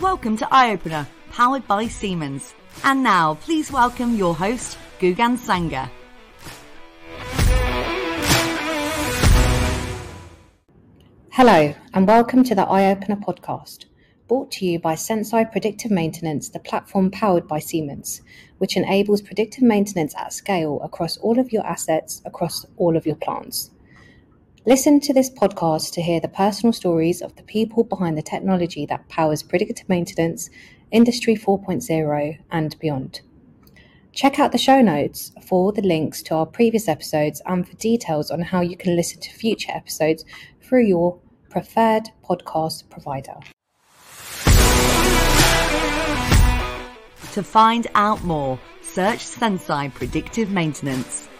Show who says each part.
Speaker 1: welcome to Eye Opener, powered by Siemens. And now, please welcome your host, Gugan Sanger.
Speaker 2: Hello, and welcome to the Eye Opener podcast, brought to you by Senseye Predictive Maintenance, the platform powered by Siemens, which enables predictive maintenance at scale across all of your assets, across all of your plants. Listen to this podcast to hear the personal stories of the people behind the technology that powers predictive maintenance, Industry 4.0, and beyond. Check out the show notes for the links to our previous episodes and for details on how you can listen to future episodes through your preferred podcast provider.
Speaker 1: To find out more, search Senseye Predictive Maintenance.